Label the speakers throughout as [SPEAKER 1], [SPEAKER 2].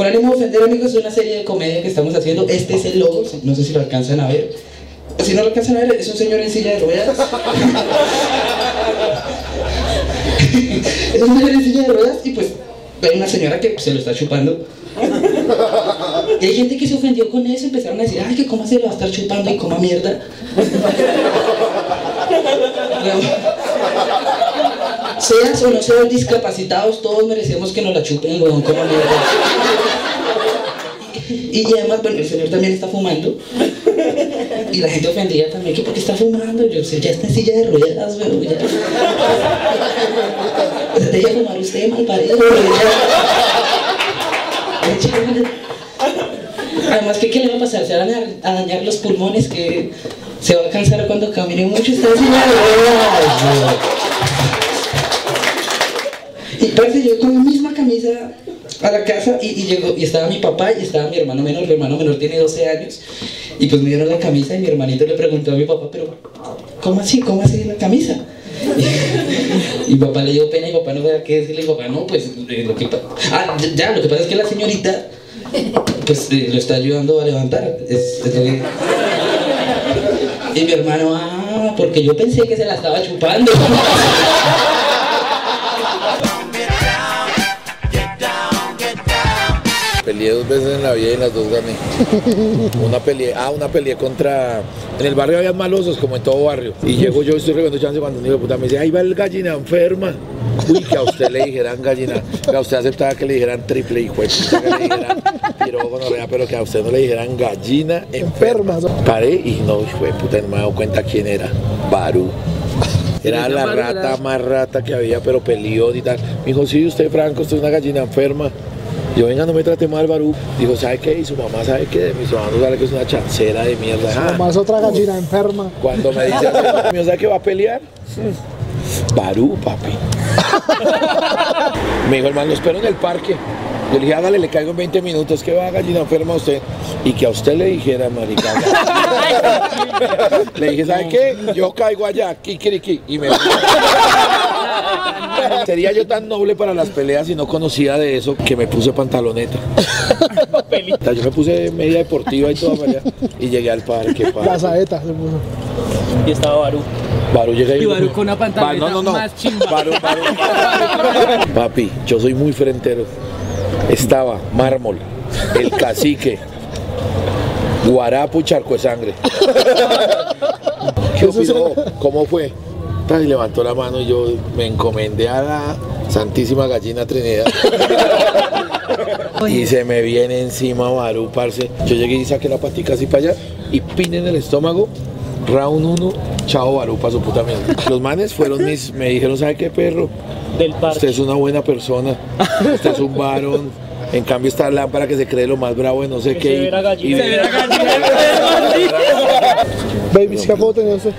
[SPEAKER 1] Con ánimo de ofender, amigos, es una serie de comedia que estamos haciendo. Este es el logo, no sé si lo alcanzan a ver. Si no lo alcanzan a ver, es un señor en silla de ruedas. es un señor en silla de ruedas y pues hay una señora que se lo está chupando. Y hay gente que se ofendió con eso, empezaron a decir, ay, que cómo se lo va a estar chupando y coma mierda. Seas o no seas discapacitados, todos merecemos que nos la chupen, weón, como. Y, y además, bueno, el señor también está fumando. Y la gente ofendida también, que porque está fumando, yo sé, ya está en silla de ruedas, weón, ya. O sea, deja fumar usted, mal parido, Además, ¿qué, ¿qué le va a pasar? Se van a, dañar los pulmones, que se va a cansar cuando camine mucho, está en silla de ruedas. Yo con la misma camisa a la casa y, llegó, y estaba mi papá y estaba mi hermano menor, mi hermano menor tiene 12 años y pues me dieron la camisa y mi hermanito le preguntó a mi papá, pero ¿cómo así? ¿Cómo así la camisa? Y, papá le dio pena y papá no sabía qué decirle, y papá no, pues eh, ah, ya, lo que pasa es que la señorita pues eh, lo está ayudando a levantar, y mi hermano, ah, porque yo pensé que se la estaba chupando.
[SPEAKER 2] Peleé dos veces en la vida y en las dos gané. Una peleé, ah, una peleé contra. En el barrio había malosos, como en todo barrio. Y llego yo, estoy reviendo chance cuando un hijo de puta me dice, ahí va el gallina enferma. Uy, que a usted le dijeran gallina, que a usted aceptaba que le dijeran triple hijo de puta, que le dijeran pirobo gonorrea, pero que a usted no le dijeran gallina enferma. Paré y no, hijo de puta, no me he dado cuenta quién era. Barú. Era la rata más rata que había, pero peleón y tal. Me dijo, sí, usted, Franco, usted es una gallina enferma. Yo, venga, no me trate mal, Barú. Dijo, ¿sabe qué? Y su mamá sabe que mi mamá no sabe que es una chancera de mierda. Ah,
[SPEAKER 3] Más otra gallina enferma.
[SPEAKER 2] Cuando me dice, así, ¿me sabe que va a pelear? Barú, papi. me dijo, hermano, lo espero en el parque. Yo le dije, hágale, le caigo en 20 minutos, que va gallina enferma a usted. Y que a usted le dijera, marica. le dije, ¿sabe qué? Yo caigo allá, kikiriki. Y me Sería yo tan noble para las peleas y no conocía de eso que me puse pantaloneta. Yo me puse media deportiva y todo para. Y llegué al parque.
[SPEAKER 3] La saeta se puso.
[SPEAKER 4] Y estaba Barú.
[SPEAKER 2] Barú llega
[SPEAKER 4] Y Barú con una pantaloneta
[SPEAKER 2] no, no, no.
[SPEAKER 4] más chimba.
[SPEAKER 2] Barú, Barú. Papi, yo soy muy frentero. Estaba Mármol, el cacique, Guarapo y Charco de Sangre. ¿Qué opinó? ¿Cómo fue? Y levantó la mano y yo me encomendé a la Santísima Gallina Trinidad. Y se me viene encima Barú, parce. Yo llegué y saqué la patica así para allá y pin en el estómago. Round 1, chao Barú para su puta mierda. Los manes fueron mis, me dijeron, ¿sabe qué perro?
[SPEAKER 4] Del
[SPEAKER 2] Usted
[SPEAKER 4] parque.
[SPEAKER 2] es una buena persona, usted es un varón. En cambio esta lámpara que se cree lo más bravo de no sé qué. y-
[SPEAKER 4] Severa gallina.
[SPEAKER 2] y-
[SPEAKER 4] Severa
[SPEAKER 3] Babies, ¿qué tenía usted?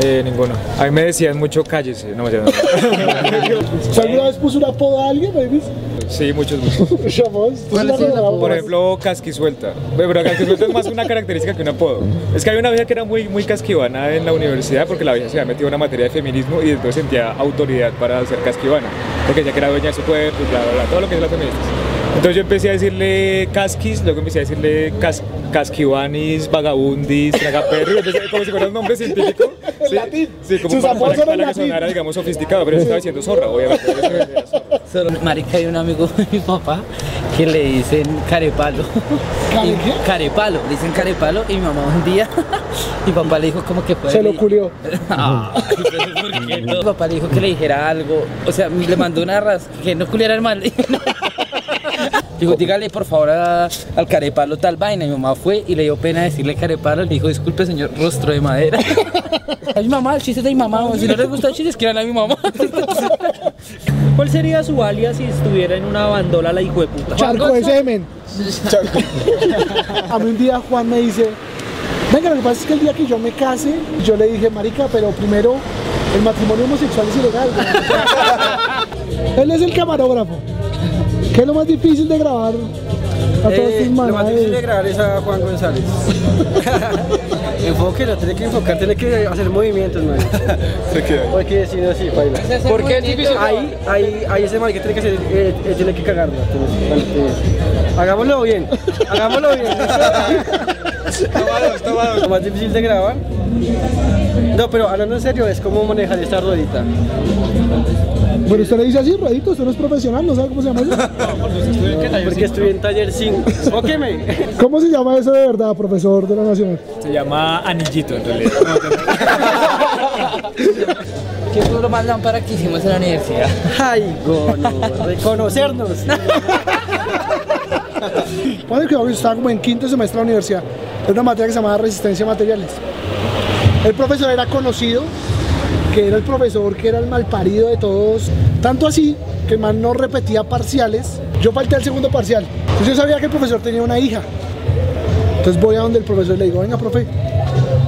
[SPEAKER 5] Eh, ninguno. A mí me decían mucho cállese. No me decían
[SPEAKER 3] ¿Usted alguna vez puso un apodo a alguien, babies?
[SPEAKER 5] Sí, muchos, muchos.
[SPEAKER 3] Chavos,
[SPEAKER 6] ¿Cuál es el apodo?
[SPEAKER 5] Por ejemplo, casquisuelta. Pero casquisuelta es más una característica que un apodo. Es que había una vieja que era muy, muy casquivana en la universidad porque la vieja se había metido en una materia de feminismo y entonces sentía autoridad para ser casquivana. Porque decía que era dueña de su cuerpo bla, bla, bla, todo lo que es las feministas. Entonces yo empecé a decirle casquis, luego empecé a decirle cas, casquivanis, vagabundis, tragaperri, empecé como si fuera un nombre científico. Sí,
[SPEAKER 3] latín.
[SPEAKER 5] sí, como
[SPEAKER 3] Sus
[SPEAKER 5] para, que
[SPEAKER 3] latín.
[SPEAKER 5] sonara, digamos, sofisticado, pero yo estaba diciendo zorra, obviamente. zorra.
[SPEAKER 6] Marica, hay un amigo de mi papá que le dicen carepalo.
[SPEAKER 3] ¿Care?
[SPEAKER 6] Carepalo, le dicen carepalo y mi mamá un día, mi papá le dijo como que fue.
[SPEAKER 3] Se lo culió.
[SPEAKER 6] Ah, Mi papá le dijo que le dijera algo, o sea, le mandó una ras que no culiara el mal. Dijo, dígale por favor a- al carepalo tal vaina. Y mi mamá fue y le dio pena decirle carepalo. Le dijo, disculpe, señor, rostro de madera. A mi mamá, el chiste de mi mamá. o Si no les gusta el chiste, escriban a mi mamá.
[SPEAKER 4] ¿Cuál sería su alias si estuviera en una bandola la hijo de puta?
[SPEAKER 3] Charco de semen. A mí un día Juan me dice, venga, lo que pasa es que el día que yo me case, yo le dije, marica, pero primero el matrimonio homosexual es ilegal. güey". Él es el camarógrafo. ¿Qué es lo más difícil de grabar a todos
[SPEAKER 7] Eh, lo más difícil de grabar es a Juan González.
[SPEAKER 8] Enfoque, no tiene que enfocar, tiene que hacer movimientos, man. Porque si no, sí, baila.
[SPEAKER 1] ¿Por qué es difícil?
[SPEAKER 8] Ahí, ahí, ahí ese man que tiene que hacer, eh, eh, tiene que cagarla. Hagámoslo bien, hagámoslo bien. Lo más difícil de grabar. No, pero hablando en serio, es cómo manejar esta ruedita.
[SPEAKER 3] Bueno, usted le dice así, ruedito, usted no es profesional, no sabe cómo se llama eso.
[SPEAKER 8] Porque estuve en taller 5. Enfóqueme.
[SPEAKER 3] ¿Cómo se llama eso de verdad, profesor de la Nacional?
[SPEAKER 5] Se llama anillito en realidad.
[SPEAKER 1] ¿Qué fue lo más lámpara que hicimos en la universidad?
[SPEAKER 8] Ay, gono, reconocernos.
[SPEAKER 3] Que yo estaba como en quinto semestre de la universidad. Es una materia que se llamaba resistencia a materiales. El profesor era conocido, que era el profesor que era el malparido de todos. Tanto así que el man no repetía parciales. Yo falté al segundo parcial. Entonces yo sabía que el profesor tenía una hija. Entonces voy a donde el profesor le digo, venga, profe,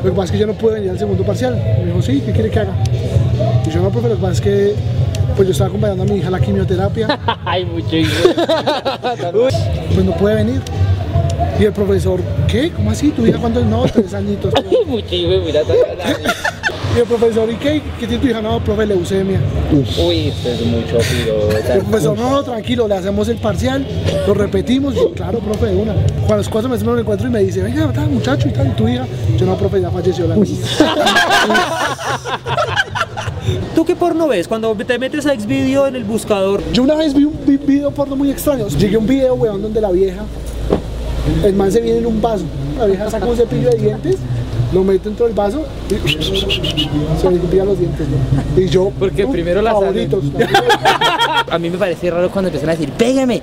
[SPEAKER 3] lo que pasa es que yo no pude venir al segundo parcial. Me dijo, sí, ¿qué quiere que haga? Y yo no, profe, lo que pasa es que pues yo estaba acompañando a mi hija a la quimioterapia.
[SPEAKER 1] Ay, mucho hijo.
[SPEAKER 3] pues no puede venir. Y el profesor, ¿qué? ¿Cómo así? ¿Tu hija cuántos? No, tres añitos.
[SPEAKER 1] mucho hijo, mira.
[SPEAKER 3] Y el profesor, ¿y qué? ¿Qué tiene tu hija? No, profe, leucemia.
[SPEAKER 1] Uy, esto es mucho,
[SPEAKER 3] Y el profesor, no, no, tranquilo, le hacemos el parcial, lo repetimos. Yo, claro, profe, de una. Cuando a los cuatro meses me lo encuentro y me dice, venga, tal, muchacho y tal, ¿y tu hija? Yo, no, profe, ya falleció la niña.
[SPEAKER 4] ¿Tú qué porno ves? Cuando te metes a Xvideo en el buscador.
[SPEAKER 3] Yo una vez vi un vi- video porno muy extraño. Llegué a un video, weón, donde la vieja, el man se viene en un vaso. La vieja saca un cepillo de dientes, lo mete dentro del vaso y se le limpia los dientes. ¿no? Y yo,
[SPEAKER 1] Porque
[SPEAKER 3] uh,
[SPEAKER 1] primero la
[SPEAKER 3] favoritos.
[SPEAKER 1] A mí me parece raro cuando empiezan a decir, pégame.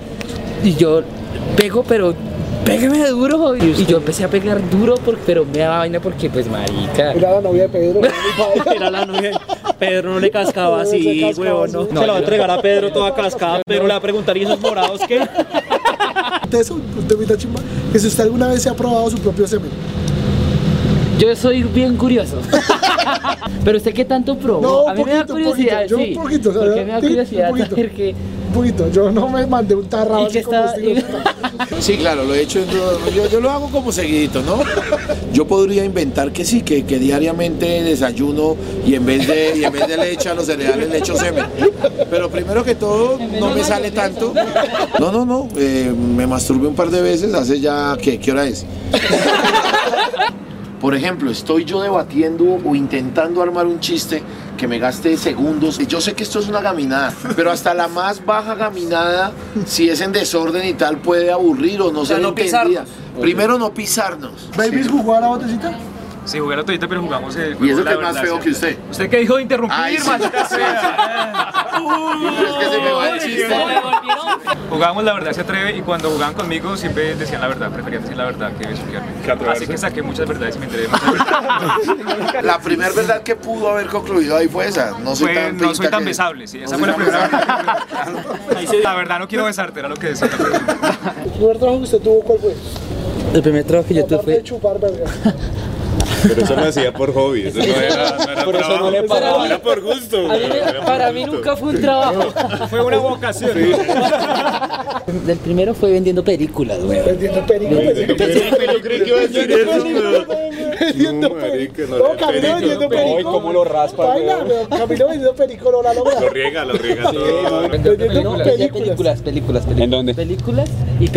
[SPEAKER 1] Y yo pego, pero pégame duro. Y yo empecé a pegar duro, por- pero me daba vaina porque, pues, marica.
[SPEAKER 3] Era la novia de Pedro.
[SPEAKER 4] Era la novia. Pedro no le cascaba así, huevón. No. Se la va a entregar a Pedro toda cascada. Pedro le va a preguntar, ¿y esos morados qué?
[SPEAKER 3] De eso, un temita chimba, que si usted alguna vez se ha probado su propio semen.
[SPEAKER 1] Yo soy bien curioso. Pero usted qué tanto probó?
[SPEAKER 3] No,
[SPEAKER 1] a me da
[SPEAKER 3] poquito, un
[SPEAKER 1] curiosidad,
[SPEAKER 3] poquito, yo
[SPEAKER 1] sí.
[SPEAKER 3] un poquito, o sea,
[SPEAKER 1] porque me da curiosidad
[SPEAKER 3] un poquito.
[SPEAKER 1] que...
[SPEAKER 3] Un poquito, yo no me mandé un tarrado
[SPEAKER 1] ¿Y qué
[SPEAKER 3] así como
[SPEAKER 1] está-
[SPEAKER 2] Sí, claro, lo he hecho. en todo- Yo, yo lo hago como seguidito, ¿no? Yo podría inventar que sí, que, que diariamente desayuno y en vez de y en vez de leche a los cereales le echo semen. Pero primero que todo, no me sale tanto. No, no, no. eh, me masturbé un par de veces hace ya. ¿Qué, ¿Qué hora es? Por ejemplo, estoy yo debatiendo o intentando armar un chiste que me gaste segundos. Yo sé que esto es una gaminada, pero hasta la más baja gaminada, si es en desorden y tal, puede aburrir o no ser
[SPEAKER 4] no
[SPEAKER 2] entendida.
[SPEAKER 4] pisarnos.
[SPEAKER 2] Primero no pisarnos.
[SPEAKER 3] ¿Babies jugó a la botecita?
[SPEAKER 5] Sí, jugué a la toallita, pero jugamos el
[SPEAKER 2] Y eso
[SPEAKER 5] juego
[SPEAKER 2] que es más feo que usted.
[SPEAKER 5] ¿Usted qué dijo de interrumpir,
[SPEAKER 2] Ay, sí.
[SPEAKER 5] maldita sea?
[SPEAKER 2] Es que se me va el chiste.
[SPEAKER 5] Jugábamos La Verdad se atreve y cuando jugaban conmigo siempre decían la verdad, preferían decir la verdad que besuquearme. Así que saqué muchas verdades y me enteré muchas verdades.
[SPEAKER 2] La primera verdad que pudo haber concluido ahí fue esa. No soy
[SPEAKER 5] Fue,
[SPEAKER 2] tan
[SPEAKER 5] no soy tan
[SPEAKER 2] que-
[SPEAKER 5] besable, sí, esa
[SPEAKER 2] no
[SPEAKER 5] fue la primera verdad. La verdad no quiero besarte, era lo que decía.
[SPEAKER 3] ¿El primer trabajo que usted tuvo cuál fue?
[SPEAKER 1] El primer trabajo que yo tuve fue...
[SPEAKER 3] chupar, verga.
[SPEAKER 9] Pero eso lo hacía por hobby, eso no era, no era
[SPEAKER 4] Por eso no
[SPEAKER 9] trabajo,
[SPEAKER 4] le pagaba.
[SPEAKER 9] Era por gusto.
[SPEAKER 1] Mí
[SPEAKER 9] por
[SPEAKER 1] para mí
[SPEAKER 9] gusto.
[SPEAKER 1] nunca fue un trabajo.
[SPEAKER 5] Fue una vocación.
[SPEAKER 1] El primero fue vendiendo películas, güey.
[SPEAKER 3] Vendiendo perico.
[SPEAKER 9] Yo creí que iba a decir eso, pero...
[SPEAKER 3] Vendiendo
[SPEAKER 9] No,
[SPEAKER 3] perico.
[SPEAKER 9] marica, no
[SPEAKER 3] No,
[SPEAKER 9] era
[SPEAKER 3] Camilo
[SPEAKER 9] perico.
[SPEAKER 3] vendiendo perico.
[SPEAKER 4] Ay, cómo lo raspa,
[SPEAKER 3] Baila, pero Camilo vendiendo la logra.
[SPEAKER 9] Lo riega, lo riega todo.
[SPEAKER 3] Vendiendo
[SPEAKER 1] Películas,
[SPEAKER 3] películas.
[SPEAKER 1] películas, películas, películas.
[SPEAKER 4] ¿En dónde?
[SPEAKER 1] Películas y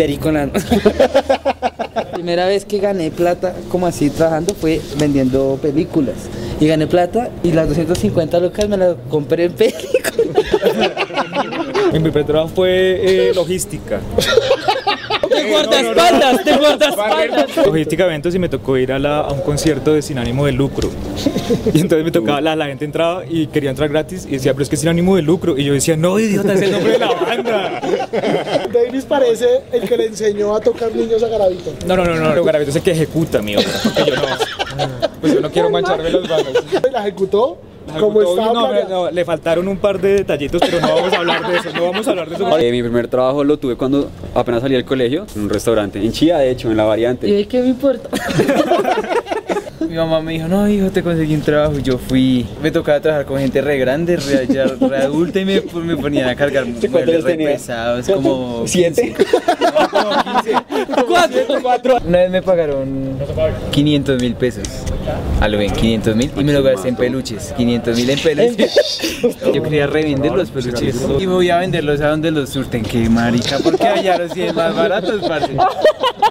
[SPEAKER 1] periconas. Primera vez que gané plata como así trabajando fue vendiendo películas. Y gané plata y las 250 lucas me las compré en películas.
[SPEAKER 5] Mi primer trabajo fue eh, logística.
[SPEAKER 1] ¡Te guardaespaldas! ¡Te guardaespaldas!
[SPEAKER 5] Logística eventos y me tocó ir a, la- a un concierto de sin ánimo de lucro. Y entonces me tocaba, la, la gente entraba y quería entrar gratis y decía, pero es que sin ánimo de lucro. Y yo decía, no, idiota, es el nombre de la banda.
[SPEAKER 3] Davis parece el que le enseñó a tocar niños a Garavito.
[SPEAKER 5] No, no, no, no, no Garavito es el que ejecuta mi obra. Porque yo no, pues yo no quiero mancharme las manos.
[SPEAKER 3] La ejecutó como estaba
[SPEAKER 5] no,
[SPEAKER 3] planeado.
[SPEAKER 5] no, le faltaron un par de detallitos, pero no vamos a hablar de eso, no vamos a hablar de eso.
[SPEAKER 10] Eh, mi primer trabajo lo tuve cuando apenas salí del colegio, en un restaurante, en Chía, de hecho, en la
[SPEAKER 1] ¿Y
[SPEAKER 10] variante.
[SPEAKER 1] de qué me importa?
[SPEAKER 8] Mi mamá me dijo, no hijo, te conseguí un trabajo. Y Yo fui, me tocaba trabajar con gente re grande, re, ya re adulta y me, pues, me ponían a cargar
[SPEAKER 10] ¿Cuántos
[SPEAKER 8] muebles re
[SPEAKER 10] tenía?
[SPEAKER 8] pesados, como
[SPEAKER 10] ¿Siete?
[SPEAKER 8] No, como 15.
[SPEAKER 1] ¡Cuatro!
[SPEAKER 8] Una vez me pagaron 500 mil pesos. A lo bien, 500 mil y me lo gasté en peluches. 500 mil en peluches. Yo quería revender los peluches. Y voy a venderlos a donde los surten. Qué marica, porque allá los tienen más baratos, parce.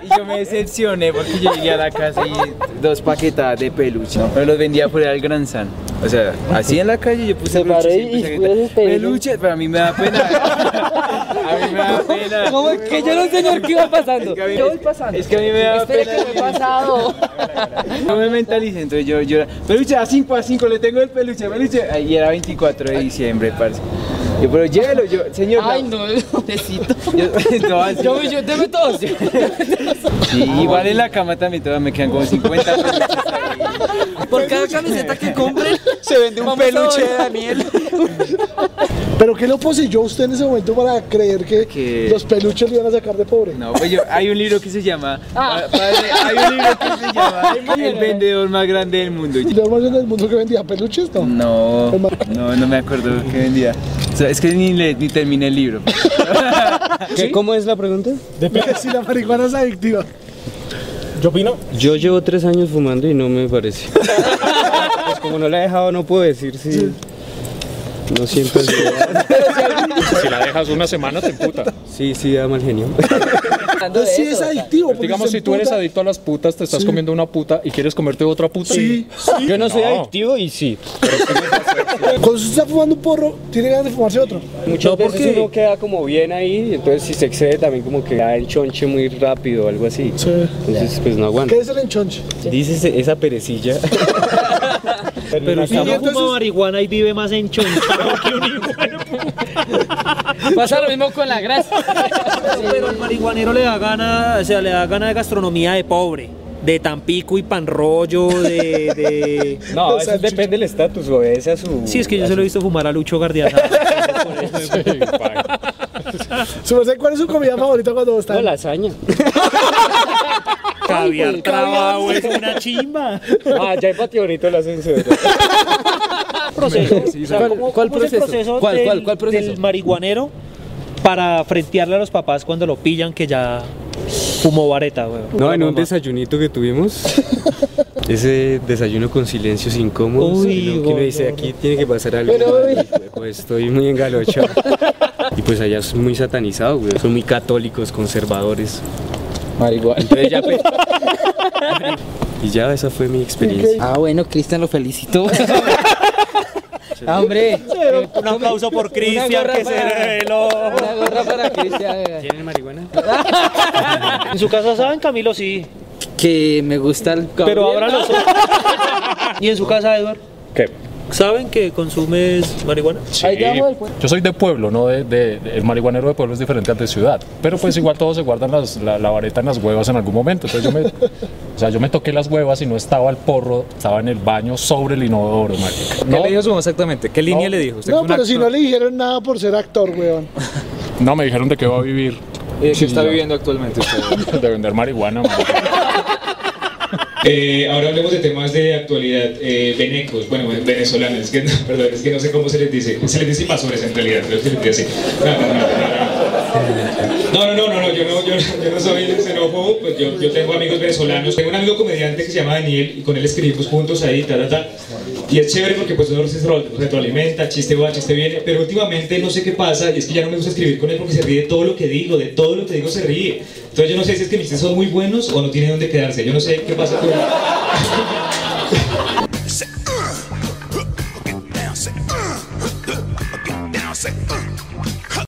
[SPEAKER 8] Y yo me decepcioné porque yo llegué a la casa y dos paquetadas de peluche. Pero los vendía por el Gran San. O sea, así en la calle yo puse peluches. Peluches, pero a mí me da pena. A mí me da pena.
[SPEAKER 1] ¿Cómo es que yo no sé por qué iba pasando? Yo voy pasando.
[SPEAKER 8] Es que a mí me da pena.
[SPEAKER 1] que me he pasado.
[SPEAKER 8] No me entonces yo, yo, peluche a 5 a 5, le tengo el peluche, peluche. Y era 24 de diciembre, parce. Yo, pero llévelo, yo, señor.
[SPEAKER 1] Ay,
[SPEAKER 8] la-
[SPEAKER 1] no, necesito.
[SPEAKER 8] Yo, no, así-
[SPEAKER 1] Yo, yo, deme todos.
[SPEAKER 8] Sí, igual en la cama también todavía me quedan como 50 peluches ahí.
[SPEAKER 1] Por cada camiseta que compren,
[SPEAKER 8] Se vende un peluche de Daniel.
[SPEAKER 3] Pero ¿qué lo poseyó usted en ese momento para creer que los peluches le iban a sacar de pobre?
[SPEAKER 8] No, pues yo, hay un libro que se llama.
[SPEAKER 1] Ah.
[SPEAKER 8] pa- padre, hay un libro que se llama El vendedor más grande del mundo.
[SPEAKER 3] ¿Y los más del mundo que vendía peluches? No.
[SPEAKER 8] No, no, no me acuerdo qué vendía. O sea, es que ni, le- ni terminé el libro.
[SPEAKER 11] ¿Qué- ¿Cómo es la pregunta?
[SPEAKER 3] Si la marihuana es adictiva.
[SPEAKER 11] Yo opino. Yo llevo tres años fumando y no me parece. pues como no la he dejado, no puedo decir si. No siempre es
[SPEAKER 12] Si la dejas una semana te emputa.
[SPEAKER 11] Sí, sí, da mal genio.
[SPEAKER 3] Entonces sí es adictivo. porque
[SPEAKER 12] Digamos,
[SPEAKER 3] se
[SPEAKER 12] si tú eres
[SPEAKER 3] emputa.
[SPEAKER 12] adicto a las putas, te estás
[SPEAKER 3] Sí.
[SPEAKER 12] comiendo una puta y quieres comerte otra puta.
[SPEAKER 3] Sí, sí.
[SPEAKER 11] Yo no soy
[SPEAKER 12] No.
[SPEAKER 11] adictivo y sí.
[SPEAKER 3] Cuando usted está fumando un porro, tiene ganas de fumarse otro.
[SPEAKER 11] Muchas
[SPEAKER 3] No, ¿por
[SPEAKER 11] veces uno queda como bien ahí, y entonces si se excede también como que da el chonche muy rápido o algo así.
[SPEAKER 3] Sí.
[SPEAKER 11] Entonces pues no aguanta.
[SPEAKER 3] ¿Qué es el enchonche?
[SPEAKER 11] Dices esa perecilla.
[SPEAKER 4] Pero si
[SPEAKER 3] entonces-
[SPEAKER 4] fuma marihuana y vive más enchonchado que un hijo de
[SPEAKER 1] pasa lo mismo con la grasa.
[SPEAKER 4] Pero al marihuanero le da gana, o sea, le da gana de gastronomía de pobre. De Tampico y pan rollo, de. de...
[SPEAKER 11] No, eso depende del estatus, obedece a su.
[SPEAKER 4] Sí, es que yo se lo he visto fumar a Lucho Gardiazabal.
[SPEAKER 3] ¿Cuál es su comida favorita cuando está?
[SPEAKER 11] No, lasaña.
[SPEAKER 4] Caviar trabajo es una chimba.
[SPEAKER 11] Ah, ya hay bonito el ascensor.
[SPEAKER 4] proceso. O sea,
[SPEAKER 1] ¿Cuál-
[SPEAKER 4] ¿cómo-
[SPEAKER 1] cuál
[SPEAKER 4] cómo es el
[SPEAKER 1] proceso? ¿Cuál,
[SPEAKER 4] del-
[SPEAKER 1] cuál, cuál proceso?
[SPEAKER 4] Del marihuanero para frentearle a los papás cuando lo pillan que ya fumó vareta, güey.
[SPEAKER 11] No, en un desayunito que tuvimos. Ese desayuno con silencios incómodos.
[SPEAKER 4] Uy,
[SPEAKER 11] que uno dice, aquí tiene que pasar algo.
[SPEAKER 1] Pero,
[SPEAKER 11] mal, y, Pues estoy muy engalochado. y pues allá es muy satanizado, güey. Son muy católicos, conservadores.
[SPEAKER 1] Marihuana.
[SPEAKER 11] Entonces ya pues- Y ya esa fue mi experiencia.
[SPEAKER 1] Ah, bueno, Cristian, lo felicito. Ah, Hombre,
[SPEAKER 4] Un aplauso por Cristian que se reveló.
[SPEAKER 1] una gorra para Cristian.
[SPEAKER 11] ¿Tienen marihuana?
[SPEAKER 4] En su casa saben, Camilo sí.
[SPEAKER 1] Que me gusta el
[SPEAKER 4] Pero ahora los ¿Y en su casa, Edward?
[SPEAKER 12] ¿Qué?
[SPEAKER 4] ¿Saben que consumes marihuana?
[SPEAKER 1] Pueblo.
[SPEAKER 12] Yo soy de pueblo, no de, de- de- el marihuanero de pueblo es diferente al de ciudad. Pero pues igual todos se guardan las- la, la vareta en las huevas en algún momento. Entonces yo me, o sea, yo me toqué las huevas y no estaba el porro, estaba en el baño sobre el inodoro, marica.
[SPEAKER 5] ¿Qué le dijo su mamá exactamente? ¿Qué línea
[SPEAKER 12] No.
[SPEAKER 5] le dijo? ¿Usted
[SPEAKER 3] No, pero si no le dijeron nada por ser actor, weón.
[SPEAKER 12] No, me dijeron de qué va a vivir.
[SPEAKER 5] ¿Y de qué
[SPEAKER 12] Sí,
[SPEAKER 5] está
[SPEAKER 12] ya.
[SPEAKER 5] viviendo actualmente usted?
[SPEAKER 12] De vender marihuana, marica.
[SPEAKER 13] Eh, ahora hablemos de temas de actualidad. Eh, venecos, bueno, venezolanos, es que, no, perdón, es que no sé cómo se les dice. Se les dice invasores en realidad, creo que se les dice así. No, no, no, no, no, yo, no, yo, yo no soy el xenófobo, pues yo, yo, tengo amigos venezolanos. Tengo un amigo comediante que se llama Daniel y con él escribimos juntos ahí, ta, ta, ta y es chévere porque pues uno se retroalimenta, chiste va, chiste viene, pero últimamente no sé qué pasa y es que ya no me gusta escribir con él porque se ríe de todo lo que digo, de todo lo que digo se ríe. Entonces yo no sé si es que mis chistes son muy buenos o no tienen dónde quedarse, yo no sé qué pasa con